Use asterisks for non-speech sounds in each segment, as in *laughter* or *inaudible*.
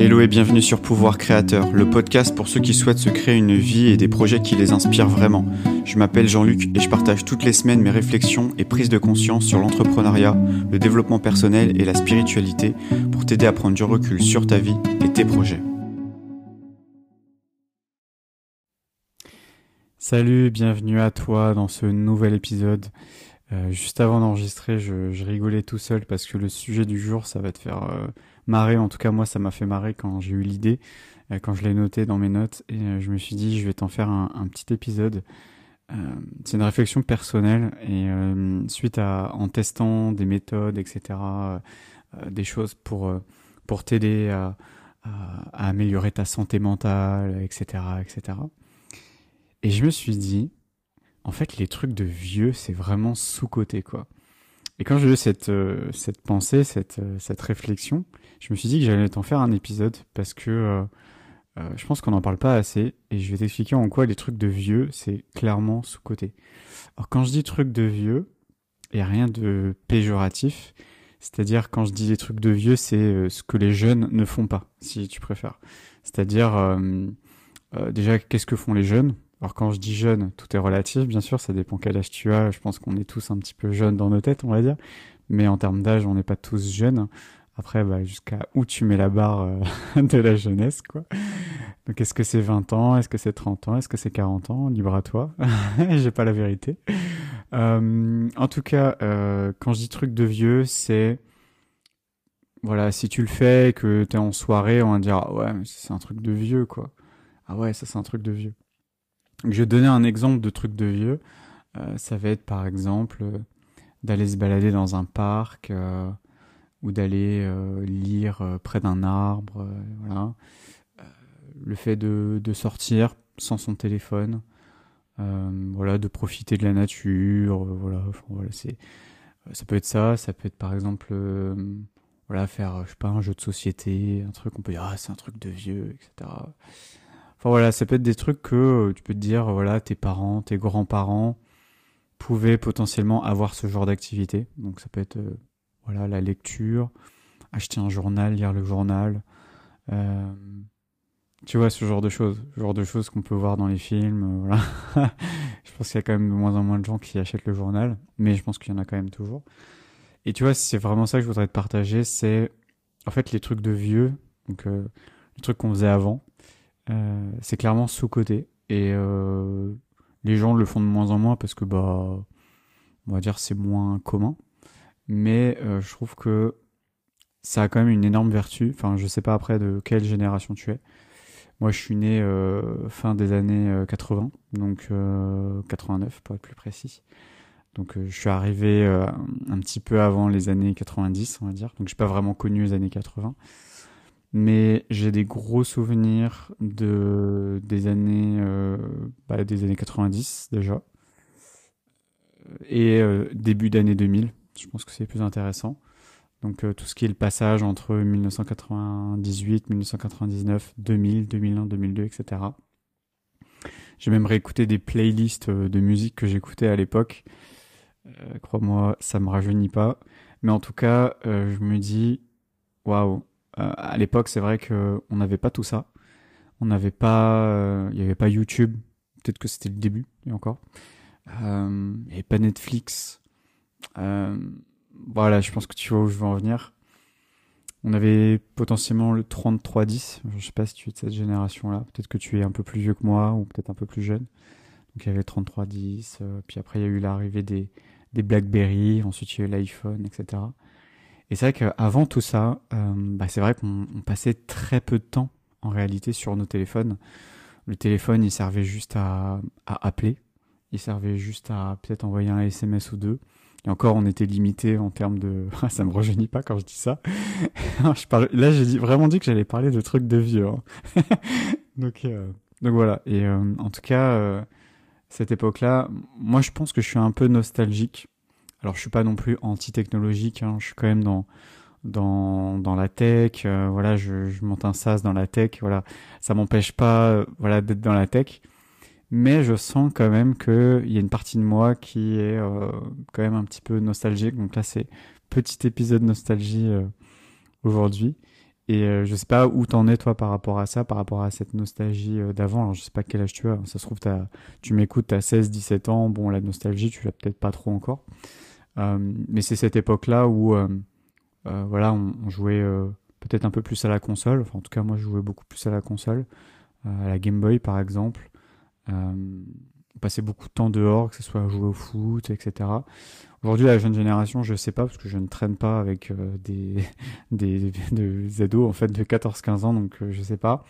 Hello et bienvenue sur Pouvoir Créateur, le podcast pour ceux qui souhaitent se créer une vie et des projets qui les inspirent vraiment. Je m'appelle Jean-Luc et je partage toutes les semaines mes réflexions et prises de conscience sur l'entrepreneuriat, le développement personnel et la spiritualité pour t'aider à prendre du recul sur ta vie et tes projets. Salut, bienvenue à toi dans ce nouvel épisode. Euh, juste avant d'enregistrer, je, rigolais tout seul parce que le sujet du jour, ça va te faire euh, marrer. En tout cas, moi, ça m'a fait marrer quand j'ai eu l'idée, euh, quand je l'ai noté dans mes notes. Et je me suis dit, je vais t'en faire un, petit épisode. c'est une réflexion personnelle et suite à en testant des méthodes, etc., des choses pour pour t'aider à, améliorer ta santé mentale, etc., etc. Et je me suis dit, en fait, les trucs de vieux, c'est vraiment sous-côté, quoi. Et quand j'ai eu cette, euh, cette pensée, cette, euh, cette réflexion, je me suis dit que j'allais t'en faire un épisode parce que euh, je pense qu'on n'en parle pas assez et je vais t'expliquer en quoi les trucs de vieux, c'est clairement sous-côté. Alors quand je dis trucs de vieux, il n'y a rien de péjoratif. C'est-à-dire quand je dis des trucs de vieux, c'est ce que les jeunes ne font pas, si tu préfères. C'est-à-dire déjà qu'est-ce que font les jeunes? Alors quand je dis jeune, tout est relatif, bien sûr, ça dépend quel âge tu as. Je pense qu'on est tous un petit peu jeunes dans nos têtes, on va dire. Mais en termes d'âge, on n'est pas tous jeunes. Après, bah, jusqu'à où tu mets la barre euh, *laughs* de la jeunesse, quoi. Donc est-ce que c'est 20 ans? Est-ce que c'est 30 ans? Est-ce que c'est 40 ans? Libre à toi. *laughs* J'ai pas la vérité. Euh, en tout cas, euh, quand je dis truc de vieux, c'est... Voilà, si tu le fais et que t'es en soirée, on va dire ah ouais, mais c'est un truc de vieux, quoi. Ah ouais, ça c'est un truc de vieux. Je vais donner un exemple de truc de vieux. Ça va être par exemple d'aller se balader dans un parc ou d'aller lire près d'un arbre. voilà. le fait de, de, sortir sans son téléphone. voilà, de profiter de la nature. voilà, voilà c'est, ça peut être ça. Ça peut être par exemple voilà, faire, je sais pas, un jeu de société, un truc, on peut dire, ah, c'est un truc de vieux, etc. Enfin voilà, ça peut être des trucs que euh, tu peux te dire, voilà, tes parents, tes grands-parents pouvaient potentiellement avoir ce genre d'activité. Donc ça peut être euh, voilà la lecture, acheter un journal, lire le journal. Euh, tu vois ce genre de choses, ce genre de choses qu'on peut voir dans les films. voilà. *laughs* je pense qu'il y a quand même de moins en moins de gens qui achètent le journal, mais je pense qu'il y en a quand même toujours. Et tu vois, c'est vraiment ça que je voudrais te partager, c'est en fait les trucs de vieux, donc les trucs qu'on faisait avant euh, c'est clairement sous-côté. Et euh, les gens le font de moins en moins parce que, bah, on va dire, c'est moins commun. Mais euh, je trouve que ça a quand même une énorme vertu. Enfin, je sais pas après de quelle génération tu es. Moi, je suis né fin des années 80, donc 89 pour être plus précis. Donc, je suis arrivé un petit peu avant les années 90, on va dire. Donc, j'ai pas vraiment connu les années 80 mais j'ai des gros souvenirs de des années euh, bah, des années 90 déjà et euh, début d'année 2000 je pense que c'est plus intéressant donc euh, tout ce qui est le passage entre 1998 1999 2000 2001 2002 etc j'ai même réécouté des playlists de musique que j'écoutais à l'époque crois-moi ça me rajeunit pas mais en tout cas je me dis waouh euh, à l'époque, c'est vrai qu'on n'avait pas tout ça. On n'avait pas, euh, il n'y avait pas YouTube. Peut-être que c'était le début, et encore. Euh, il n'y avait pas Netflix. Voilà, je pense que tu vois où je veux en venir. On avait potentiellement le 3310. Je sais pas si tu es de cette génération-là. Peut-être que tu es un peu plus vieux que moi ou peut-être un peu plus jeune. Donc il y avait le 3310. puis après, il y a eu l'arrivée des, des BlackBerry. Ensuite, il y a eu l'iPhone, etc. Et c'est vrai qu'avant tout ça, euh, bah c'est vrai qu'on passait très peu de temps en réalité sur nos téléphones. Le téléphone, il servait juste à, à appeler, il servait juste à peut-être envoyer un SMS ou deux. Et encore, on était limité en termes de. *laughs* ça me rejeunit pas quand je dis ça. *laughs* Là, j'ai vraiment dit que j'allais parler de trucs de vieux. Hein. *laughs* donc, euh... donc voilà. Et euh, en tout cas, euh, cette époque-là, moi, je pense que je suis un peu nostalgique alors je suis pas non plus anti-technologique, hein, je suis quand même dans dans, dans la tech, euh, voilà, je, je monte un SaaS dans la tech, voilà, ça m'empêche pas, euh, voilà, d'être dans la tech, mais je sens quand même que il y a une partie de moi qui est euh, quand même un petit peu nostalgique. Donc là, c'est petit épisode nostalgie aujourd'hui. Et euh, je sais pas où t'en es toi par rapport à ça, par rapport à cette nostalgie euh, d'avant. Alors je sais pas quel âge tu as. Ça se trouve tu m'écoutes, t'as 16, 17 ans. Bon, la nostalgie, tu l'as peut-être pas trop encore. Euh, mais c'est cette époque-là où, euh, euh, voilà, on jouait peut-être un peu plus à la console. Enfin, en tout cas, moi, je jouais beaucoup plus à la console, à la Game Boy par exemple. On passait beaucoup de temps dehors, que ce soit à jouer au foot, etc. Aujourd'hui, la jeune génération, je sais pas, parce que je ne traîne pas avec euh, des, *laughs* des, des ados, en fait, de 14-15 ans, donc euh, je sais pas.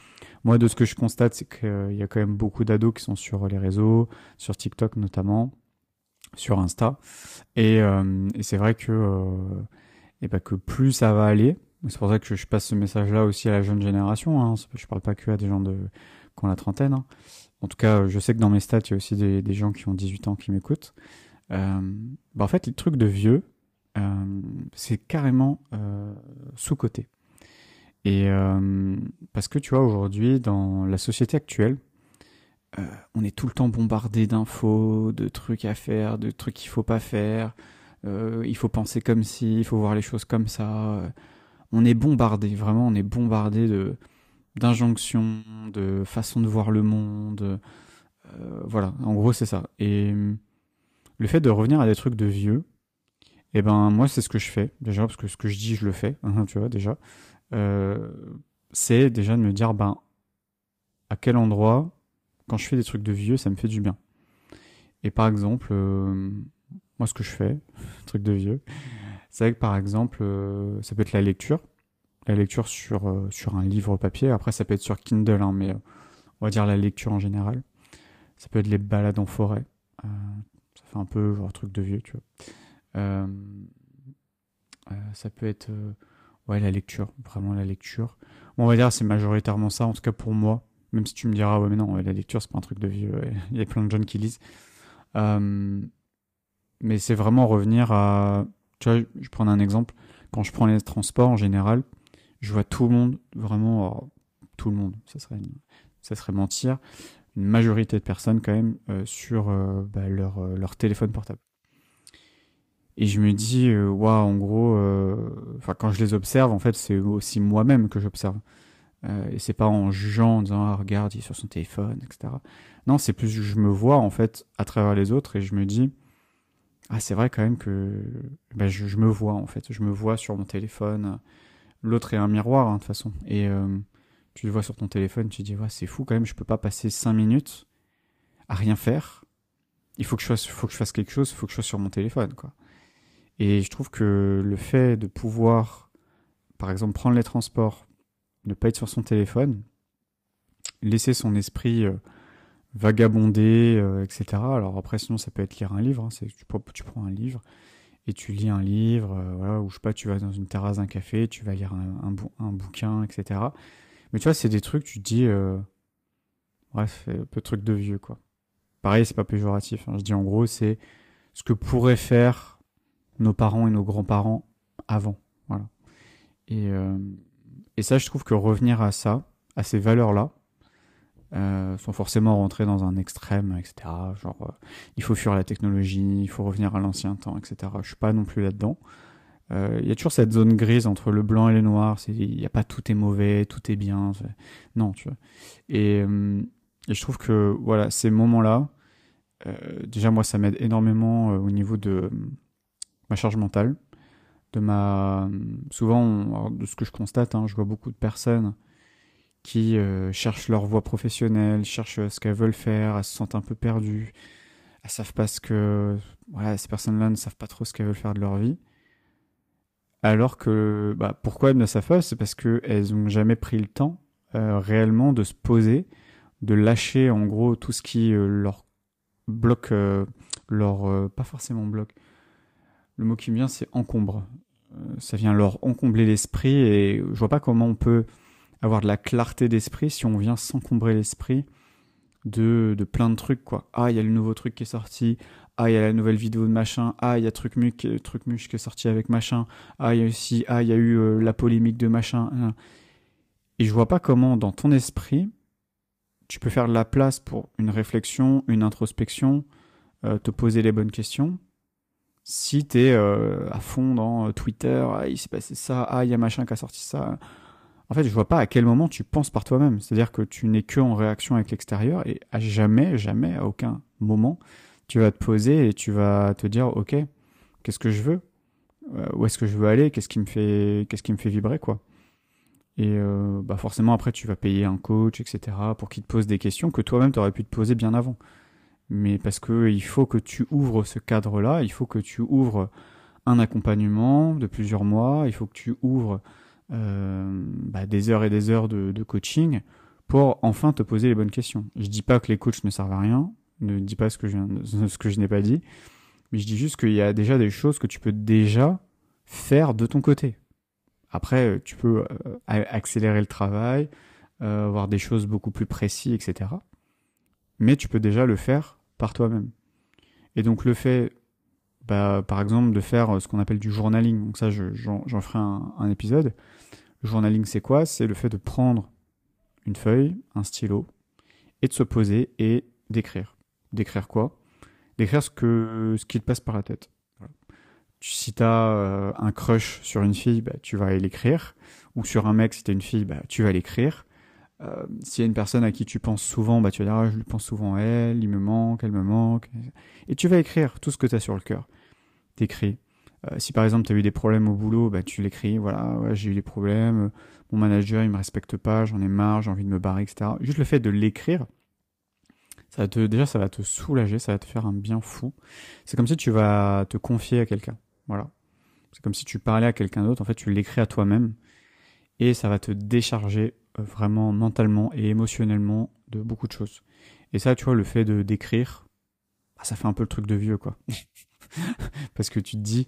Moi, de ce que je constate, c'est qu'il y a quand même beaucoup d'ados qui sont sur les réseaux, sur TikTok notamment, sur Insta. Et, euh, et c'est vrai que, euh, et bah, que plus ça va aller, c'est pour ça que je passe ce message-là aussi à la jeune génération, hein, je parle pas que à des gens de, qui ont la trentaine. Hein. En tout cas, je sais que dans mes stats, il y a aussi des, gens qui ont 18 ans qui m'écoutent. Euh, bah en fait, les trucs de vieux, euh, c'est carrément euh, sous-côté. Et parce que tu vois, aujourd'hui, dans la société actuelle, on est tout le temps bombardé d'infos, de trucs à faire, de trucs qu'il faut pas faire. Il faut penser comme si, il faut voir les choses comme ça. On est bombardé, vraiment, on est bombardé de d'injonctions, de façon de voir le monde. Euh, voilà, en gros, c'est ça. Et le fait de revenir à des trucs de vieux, eh ben moi c'est ce que je fais déjà parce que ce que je dis je le fais, hein, tu vois déjà. Euh, c'est déjà de me dire ben à quel endroit quand je fais des trucs de vieux ça me fait du bien. Et par exemple euh, moi ce que je fais, *laughs* truc de vieux, c'est que par exemple ça peut être la lecture, la lecture sur euh, sur un livre papier. Après ça peut être sur Kindle, hein, mais euh, on va dire la lecture en général. Ça peut être les balades en forêt. Euh, fait un peu genre truc de vieux, tu vois. Ça peut être ouais la lecture, vraiment la lecture. On va dire c'est majoritairement ça, en tout cas pour moi. Même si tu me diras ouais mais non la lecture c'est pas un truc de vieux. *laughs* Il y a plein de jeunes qui lisent. Mais c'est vraiment revenir à tu vois je prends un exemple quand je prends les transports en général je vois tout le monde vraiment oh, tout le monde ça serait ça serait mentir une majorité de personnes quand même euh, sur euh, bah, leur, euh, téléphone portable. Et je me dis, waouh, wow, en gros, enfin quand je les observe, en fait, c'est aussi moi-même que j'observe. et c'est pas en jugeant, en disant, ah, regarde, il est sur son téléphone, etc. Non, c'est plus, je me vois, en fait, à travers les autres et je me dis, ah, c'est vrai quand même que bah, je, me vois, en fait. Je me vois sur mon téléphone. L'autre est un miroir, hein, de toute façon. Et tu le vois sur ton téléphone, tu te dis c'est fou quand même, je peux pas passer 5 minutes à rien faire. Il faut que je fasse, faut que je fasse quelque chose, il faut que je sois sur mon téléphone. Et je trouve que le fait de pouvoir par exemple prendre les transports, ne pas être sur son téléphone, laisser son esprit euh, vagabonder, euh, etc. Alors après sinon ça peut être lire un livre, hein, tu prends un livre et tu lis un livre, euh, voilà, ou je sais pas, tu vas dans une terrasse d'un café, tu vas lire un, un, bouquin, etc. Mais tu vois, c'est des trucs, tu te dis, euh, bref, un peu de trucs de vieux, quoi. Pareil, c'est pas péjoratif. Hein. Je dis en gros, c'est ce que pourraient faire nos parents et nos grands-parents avant. Voilà. Et, euh, et ça, je trouve que revenir à ça, à ces valeurs-là, euh, sont forcément rentrés dans un extrême, etc. Genre, euh, il faut fuir la technologie, il faut revenir à l'ancien temps, etc. Je suis pas non plus là-dedans. Il euh, y a toujours cette zone grise entre le blanc et le noir. Il n'y a pas tout est mauvais, tout est bien. Non, tu vois. Et, je trouve que voilà, ces moments-là, déjà moi, ça m'aide énormément au niveau de ma charge mentale, de ma. Souvent, de ce que je constate, hein, je vois beaucoup de personnes qui euh, cherchent leur voie professionnelle, cherchent ce qu'elles veulent faire, elles se sentent un peu perdues, elles savent pas ce que. Voilà, ces personnes-là ne savent pas trop ce qu'elles veulent faire de leur vie. Alors que, bah, pourquoi elles ne savent pas C'est parce qu'elles n'ont jamais pris le temps euh, réellement de se poser, de lâcher en gros tout ce qui euh, leur bloque, euh, leur euh, pas forcément bloque. Le mot qui me vient, c'est encombre. Euh, ça vient leur encombrer l'esprit et je vois pas comment on peut avoir de la clarté d'esprit si on vient s'encombrer l'esprit de, de plein de trucs quoi. Ah, il y a le nouveau truc qui est sorti ah il y a la nouvelle vidéo de machin, ah il y a truc muc, truc muche qui est sorti avec machin, ah il y a aussi, ah il y a eu euh, la polémique de machin. Hein. Et je vois pas comment dans ton esprit tu peux faire de la place pour une réflexion, une introspection, euh, te poser les bonnes questions. Si t'es euh, à fond dans euh, Twitter, ah il s'est passé ça, ah il y a machin qui a sorti ça. En fait, je vois pas à quel moment tu penses par toi-même. C'est-à-dire que tu n'es que en réaction avec l'extérieur et à jamais, jamais, à aucun moment, tu vas te poser et tu vas te dire, ok, qu'est-ce que je veux? Euh, Où est-ce que je veux aller? Qu'est-ce qui me fait, qu'est-ce qui me fait vibrer, quoi? Et euh, bah forcément, après, tu vas payer un coach, etc., pour qu'il te pose des questions que toi-même tu aurais pu te poser bien avant. Mais parce que il faut que tu ouvres ce cadre-là, il faut que tu ouvres un accompagnement de plusieurs mois, il faut que tu ouvres bah, des heures et des heures de, de, coaching pour enfin te poser les bonnes questions. Je dis pas que les coachs ne servent à rien, ne dis pas ce que je, *laughs* ce que je n'ai pas dit, mais je dis juste qu'il y a déjà des choses que tu peux déjà faire de ton côté. Après, tu peux euh, accélérer le travail, euh, avoir des choses beaucoup plus précises, etc. Mais tu peux déjà le faire par toi-même. Et donc le fait, bah, par exemple, de faire ce qu'on appelle du journaling, donc ça j'en ferai un, un épisode, le journaling, c'est quoi? C'est le fait de prendre une feuille, un stylo, et de se poser et d'écrire. D'écrire quoi? D'écrire ce, qui te passe par la tête. Si tu as euh, un crush sur une fille, bah, tu vas l'écrire. Ou sur un mec, si tu une fille, bah, tu vas l'écrire. Euh, S'il y a une personne à qui tu penses souvent, tu vas dire ah, je lui pense souvent à elle, il me manque, elle me manque. Et tu vas écrire tout ce que tu as sur le cœur. T'écris. Euh, si par exemple tu as eu des problèmes au boulot, bah, tu l'écris, voilà, ouais, j'ai eu des problèmes, mon manager il me respecte pas, j'en ai marre, j'ai envie de me barrer, etc. Juste le fait de l'écrire, ça te, déjà ça va te soulager, ça va te faire un bien fou. C'est comme si tu vas te confier à quelqu'un, voilà. C'est comme si tu parlais à quelqu'un d'autre, en fait tu l'écris à toi-même, et ça va te décharger euh, vraiment mentalement et émotionnellement de beaucoup de choses. Et ça, tu vois, le fait de d'écrire, bah, ça fait un peu le truc de vieux, quoi. *laughs* *laughs* Parce que tu te dis,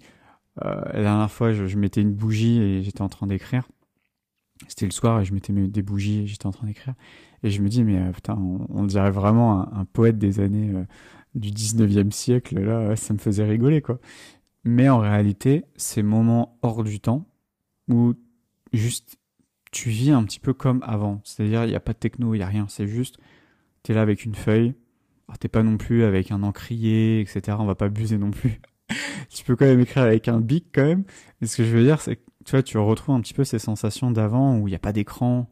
euh, la dernière fois, je, mettais une bougie et j'étais en train d'écrire. C'était le soir et je mettais des bougies et j'étais en train d'écrire. Et je me dis, mais euh, putain, on, dirait vraiment un, poète des années euh, du 19e siècle. Là, ça me faisait rigoler, quoi. Mais en réalité, ces moments hors du temps où juste tu vis un petit peu comme avant. C'est-à-dire, il n'y a pas de techno, il n'y a rien. C'est juste, tu es là avec une feuille. Alors, t'es pas non plus avec un encrier, etc. On va pas abuser non plus *laughs* tu peux quand même écrire avec un bic quand même. Et ce que je veux dire, c'est que tu vois, tu retrouves un petit peu ces sensations d'avant où il n'y a pas d'écran,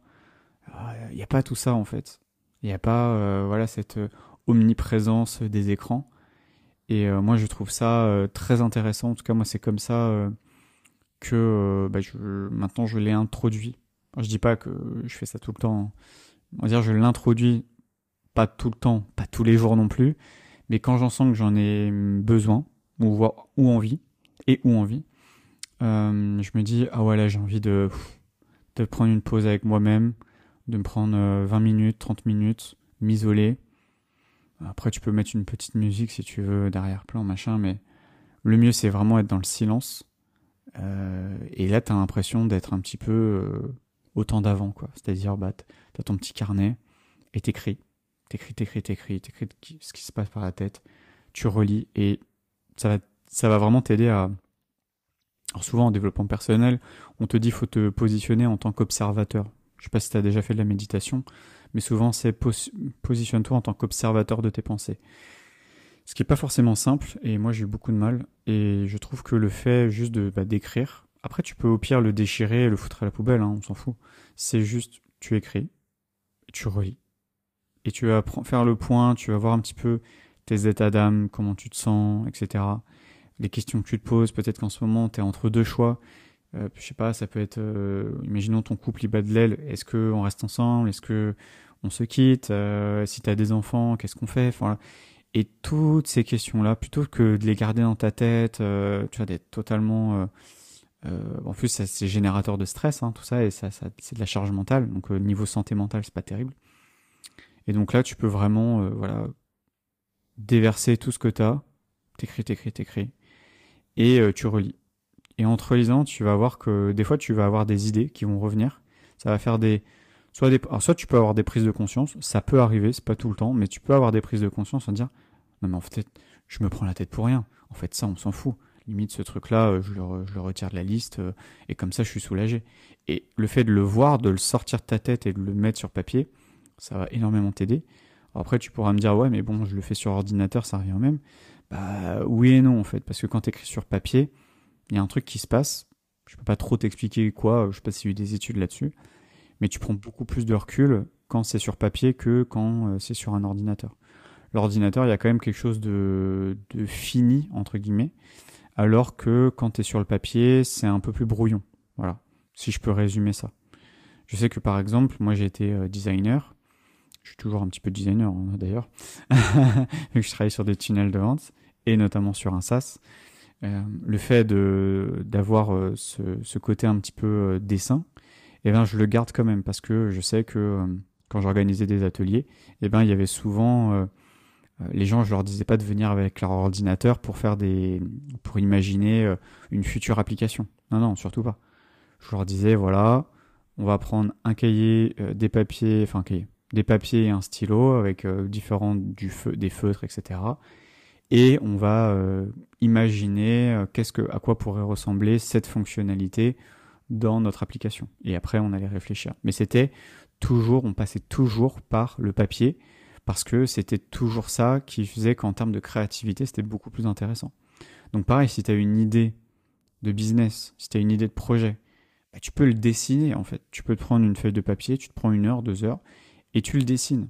il n'y a pas tout ça en fait. Il n'y a pas euh, voilà cette euh, omniprésence des écrans. Et euh, moi, je trouve ça très intéressant. En tout cas, moi, c'est comme ça que bah, je, maintenant je l'ai introduit. je dis pas que je fais ça tout le temps. On va dire, je l'introduis pas tout le temps, pas tous les jours non plus, mais quand j'en sens que j'en ai besoin, ou, ou envie, et ou envie, euh, je me dis, ah ouais, là, j'ai envie de, de prendre une pause avec moi-même, de me prendre 20 euh, minutes, 30 minutes, m'isoler. Après, tu peux mettre une petite musique si tu veux, derrière plan, machin, mais le mieux, c'est vraiment être dans le silence. Euh, et là, tu as l'impression d'être un petit peu euh, au temps d'avant, quoi. C'est-à-dire, bah, tu as ton petit carnet et t'écris. T'écris, t'écris, t'écris, t'écris ce qui se passe par la tête. Tu relis et ça va, ça va vraiment t'aider à. Alors souvent en développement personnel, on te dit faut te positionner en tant qu'observateur. Je sais pas si tu as déjà fait de la méditation, mais souvent c'est positionne-toi en tant qu'observateur de tes pensées. Ce qui est pas forcément simple, et moi j'ai eu beaucoup de mal, et je trouve que le fait juste de bah, d'écrire, après tu peux au pire le déchirer et le foutre à la poubelle, hein, on s'en fout. C'est juste, tu écris, tu relis, et tu vas faire le point, tu vas voir un petit peu tes états d'âme, comment tu te sens, etc. Les questions que tu te poses, peut-être qu'en ce moment, tu es entre deux choix. Euh, je sais pas, ça peut être, euh, imaginons ton couple il bat de l'aile, est-ce qu'on reste ensemble, est-ce que on se quitte, euh, si tu as des enfants, qu'est-ce qu'on fait. Et toutes ces questions-là, plutôt que de les garder dans ta tête, euh, tu vois, d'être totalement, en plus c'est générateur de stress, hein, tout ça, et ça c'est de la charge mentale, donc niveau santé mentale c'est pas terrible. Et donc là, tu peux vraiment, voilà, déverser tout ce que tu as, t'écris, t'écris, t'écris, et euh, tu relis. Et en te relisant, tu vas voir que des fois, tu vas avoir des idées qui vont revenir. Ça va faire des... Soit, des... Alors, soit tu peux avoir des prises de conscience, ça peut arriver, c'est pas tout le temps, mais tu peux avoir des prises de conscience en dire, non mais en fait, je me prends la tête pour rien. En fait, ça, on s'en fout. Limite, ce truc-là, euh, je le, je le retire de la liste, euh, et comme ça, je suis soulagé. Et le fait de le voir, de le sortir de ta tête et de le mettre sur papier, ça va énormément t'aider. Après, tu pourras me dire, ouais, mais bon, je le fais sur ordinateur, ça revient au même. Bah, oui et non, en fait, parce que quand tu écris sur papier, il y a un truc qui se passe. Je peux pas trop t'expliquer quoi, je sais pas s'il y a eu des études là-dessus. mais tu prends beaucoup plus de recul quand c'est sur papier que quand euh, c'est sur un ordinateur. L'ordinateur, il y a quand même quelque chose de, de fini, entre guillemets, alors que quand tu es sur le papier, c'est un peu plus brouillon. Voilà, si je peux résumer ça. Je sais que par exemple, moi j'ai été euh, designer, je suis toujours un petit peu designer hein, d'ailleurs, *laughs* vu que je travaille sur des tunnels de vente, et notamment sur un SaaS. Euh, le fait d'avoir euh, ce, ce, côté un petit peu euh, dessin, eh ben je le garde quand même parce que je sais que quand j'organisais des ateliers, eh ben il y avait souvent les gens, je leur disais pas de venir avec leur ordinateur pour faire des pour imaginer une future application. Non non, surtout pas. Je leur disais voilà, on va prendre un cahier, des papiers, enfin un cahier, des papiers et un stylo avec différents du feu, des feutres, etc et on va euh, imaginer euh, qu'est-ce que, à quoi pourrait ressembler cette fonctionnalité dans notre application. Et après, on allait réfléchir. Mais c'était toujours, on passait toujours par le papier parce que c'était toujours ça qui faisait qu'en termes de créativité, c'était beaucoup plus intéressant. Donc pareil, si tu as une idée de business, si tu as une idée de projet, bah, tu peux le dessiner en fait. Tu peux te prendre une feuille de papier, tu te prends une heure, deux heures, et tu le dessines.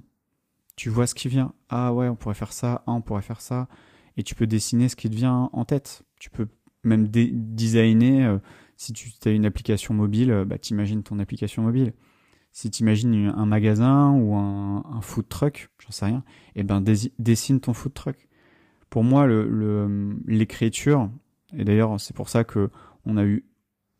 Tu vois ce qui vient. Ah ouais, on pourrait faire ça, ah, on pourrait faire ça et tu peux dessiner ce qui te vient en tête. Tu peux même designer, euh, si tu as une application mobile, euh, bah, t'imagines ton application mobile. Si tu imagines un magasin ou un, food truck, j'en sais rien, et eh ben dessine ton food truck. Pour moi, l'écriture, le, et d'ailleurs c'est pour ça que on a eu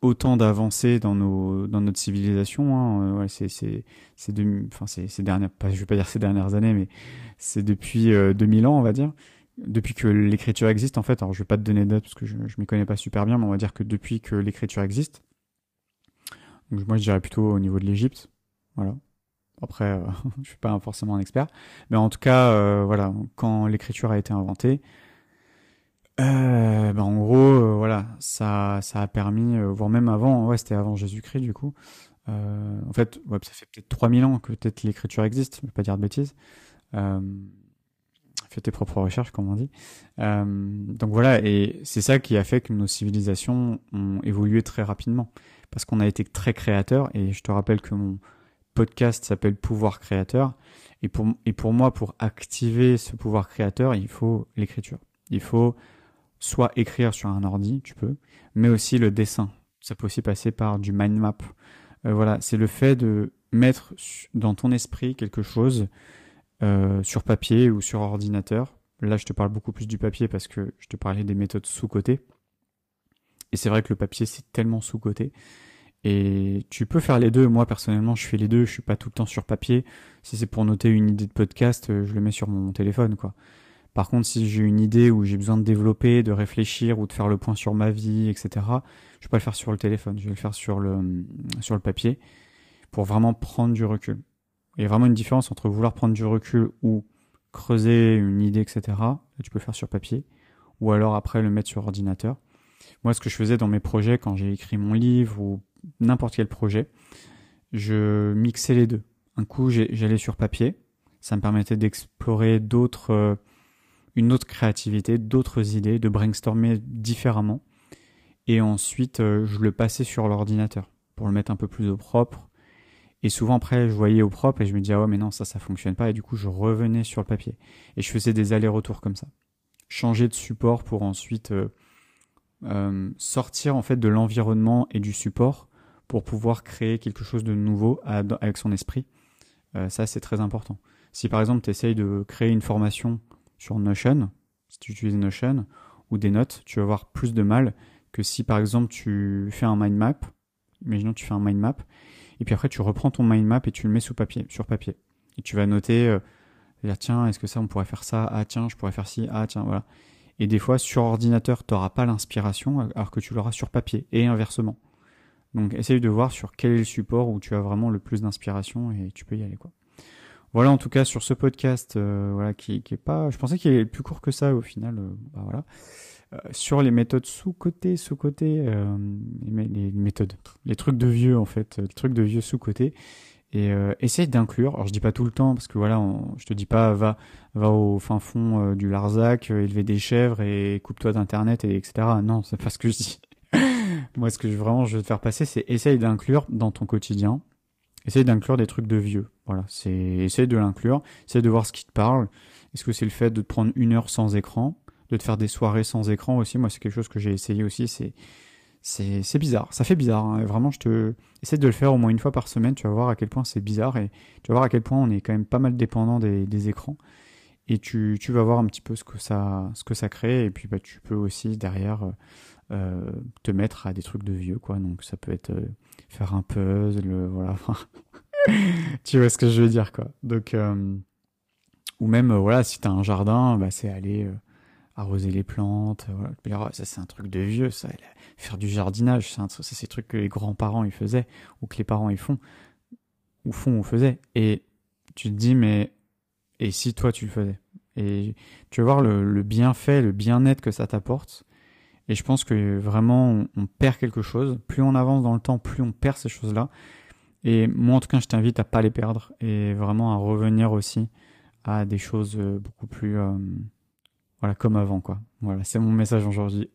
autant d'avancées dans nos dans notre civilisation. Hein. Euh, ouais, c'est c'est c'est enfin c'est ces dernières, pas, je vais pas dire ces dernières années, mais c'est depuis 2000 ans, on va dire depuis que l'écriture existe, en fait, alors je vais pas te donner de date parce que je, je m'y connais pas super bien, mais on va dire que depuis que l'écriture existe, donc moi je dirais plutôt au niveau de l'Égypte, voilà. Après, euh, *laughs* je suis pas forcément un expert, mais en tout cas, euh, voilà, quand l'écriture a été inventée, euh, ben en gros, euh, voilà, ça, ça a permis, voire même avant, ouais, c'était avant Jésus-Christ du coup. en fait, ouais, ça fait peut-être 3000 ans que peut-être l'écriture existe, je vais pas dire de bêtises fais tes propres recherches, comme on dit. Euh, donc voilà, et c'est ça qui a fait que nos civilisations ont évolué très rapidement, parce qu'on a été très créateurs, et je te rappelle que mon podcast s'appelle Pouvoir créateur, et pour, et pour moi, pour activer ce pouvoir créateur, il faut l'écriture. Il faut soit écrire sur un ordi, tu peux, mais aussi le dessin. Ça peut aussi passer par du mind map. Euh, voilà, c'est le fait de mettre dans ton esprit quelque chose euh, sur papier ou sur ordinateur. Là, je te parle beaucoup plus du papier parce que je te parlais des méthodes sous-cotées. Et c'est vrai que le papier, c'est tellement sous-coté. Et tu peux faire les deux. Moi, personnellement, je fais les deux. Je suis pas tout le temps sur papier. Si c'est pour noter une idée de podcast, euh, je le mets sur mon téléphone, quoi. Par contre, si j'ai une idée où j'ai besoin de développer, de réfléchir ou de faire le point sur ma vie, etc., je vais pas le faire sur le téléphone. Je vais le faire sur le, sur le papier pour vraiment prendre du recul. Il y a vraiment une différence entre vouloir prendre du recul ou creuser une idée, etc. Tu peux le faire sur papier, ou alors après le mettre sur ordinateur. Moi, ce que je faisais dans mes projets, quand j'ai écrit mon livre ou n'importe quel projet, je mixais les deux. Un coup, j'allais sur papier, ça me permettait d'explorer d'autres, euh, une autre créativité, d'autres idées, de brainstormer différemment. Et ensuite, euh, je le passais sur l'ordinateur pour le mettre un peu plus au propre, et souvent après, je voyais au propre et je me disais, ah ouais, mais non, ça, ça fonctionne pas. Et du coup, je revenais sur le papier. Et je faisais des allers-retours comme ça. Changer de support pour ensuite euh, euh, sortir en fait de l'environnement et du support pour pouvoir créer quelque chose de nouveau avec son esprit. Ça, c'est très important. Si par exemple, tu essayes de créer une formation sur Notion, si tu utilises Notion ou des notes, tu vas avoir plus de mal que si par exemple tu fais un mind map. Imaginons que tu fais un mind map et puis après, tu reprends ton mind map et tu le mets papier, sur papier. Et tu vas noter, euh, tiens, est-ce que ça, on pourrait faire ça? Ah tiens, je pourrais faire ci. Ah tiens, voilà. Et des fois, sur ordinateur, tu n'auras pas l'inspiration, alors que tu l'auras sur papier, et inversement. Donc, essaye de voir sur quel est le support où tu as vraiment le plus d'inspiration et tu peux y aller, quoi. Voilà, en tout cas, sur ce podcast, euh, voilà, qui, qui est pas, je pensais qu'il est plus court que ça, au final, euh, bah voilà. Euh, sur les méthodes sous-côté, sous-côté, euh, les, méthodes, les trucs de vieux en fait, les trucs de vieux sous-côté. Et essaye d'inclure. Alors je dis pas tout le temps parce que voilà, je te dis pas va va au fin fond du Larzac, élever des chèvres et coupe-toi d'internet et etc. Non, c'est pas ce que je dis. *laughs* Moi, ce que je, vraiment je veux te faire passer, c'est essaye d'inclure dans ton quotidien. Essaye d'inclure des trucs de vieux. Voilà, c'est essaye de l'inclure, essaye de voir ce qui te parle. Est-ce que c'est le fait de te prendre une heure sans écran, de te faire des soirées sans écran aussi? Moi, c'est quelque chose que j'ai essayé aussi. C'est c'est bizarre, ça fait bizarre. Hein. Vraiment, je te essaie de le faire au moins une fois par semaine. Tu vas voir à quel point c'est bizarre et tu vas voir à quel point on est quand même pas mal dépendant des, des écrans. Et tu, tu, vas voir un petit peu ce que ça, ce que ça crée. Et puis, bah, tu peux aussi derrière euh, te mettre à des trucs de vieux, quoi. Donc, ça peut être euh, faire un puzzle, voilà. *laughs* tu vois ce que je veux dire, quoi. Donc, euh, ou même, voilà, si t'as un jardin, bah, c'est aller arroser les plantes. Voilà. Ça, c'est un truc de vieux, ça. Faire du jardinage, ça, c'est trucs que les grands-parents ils faisaient, ou que les parents ils font, ou font ou faisaient. Et tu te dis, mais, et si toi tu le faisais Et tu vas voir le, bienfait, le bien-être que ça t'apporte. Et je pense que vraiment, on, perd quelque chose. Plus on avance dans le temps, plus on perd ces choses-là. Et moi, en tout cas, je t'invite à pas les perdre et vraiment à revenir aussi à des choses euh, beaucoup plus euh, voilà, comme avant, quoi. Voilà, c'est mon message aujourd'hui.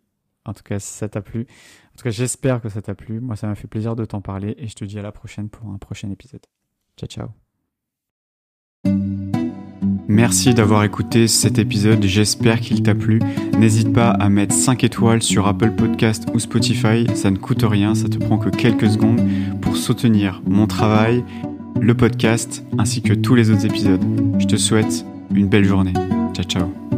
En tout cas, si ça t'a plu. En tout cas, j'espère que ça t'a plu. Moi, ça m'a fait plaisir de t'en parler et je te dis à la prochaine pour un prochain épisode. Ciao, ciao. Merci d'avoir écouté cet épisode, j'espère qu'il t'a plu. N'hésite pas à mettre 5 étoiles sur Apple Podcast ou Spotify, ça ne coûte rien, ça te prend que quelques secondes pour soutenir mon travail, le podcast ainsi que tous les autres épisodes. Je te souhaite une belle journée. Ciao ciao.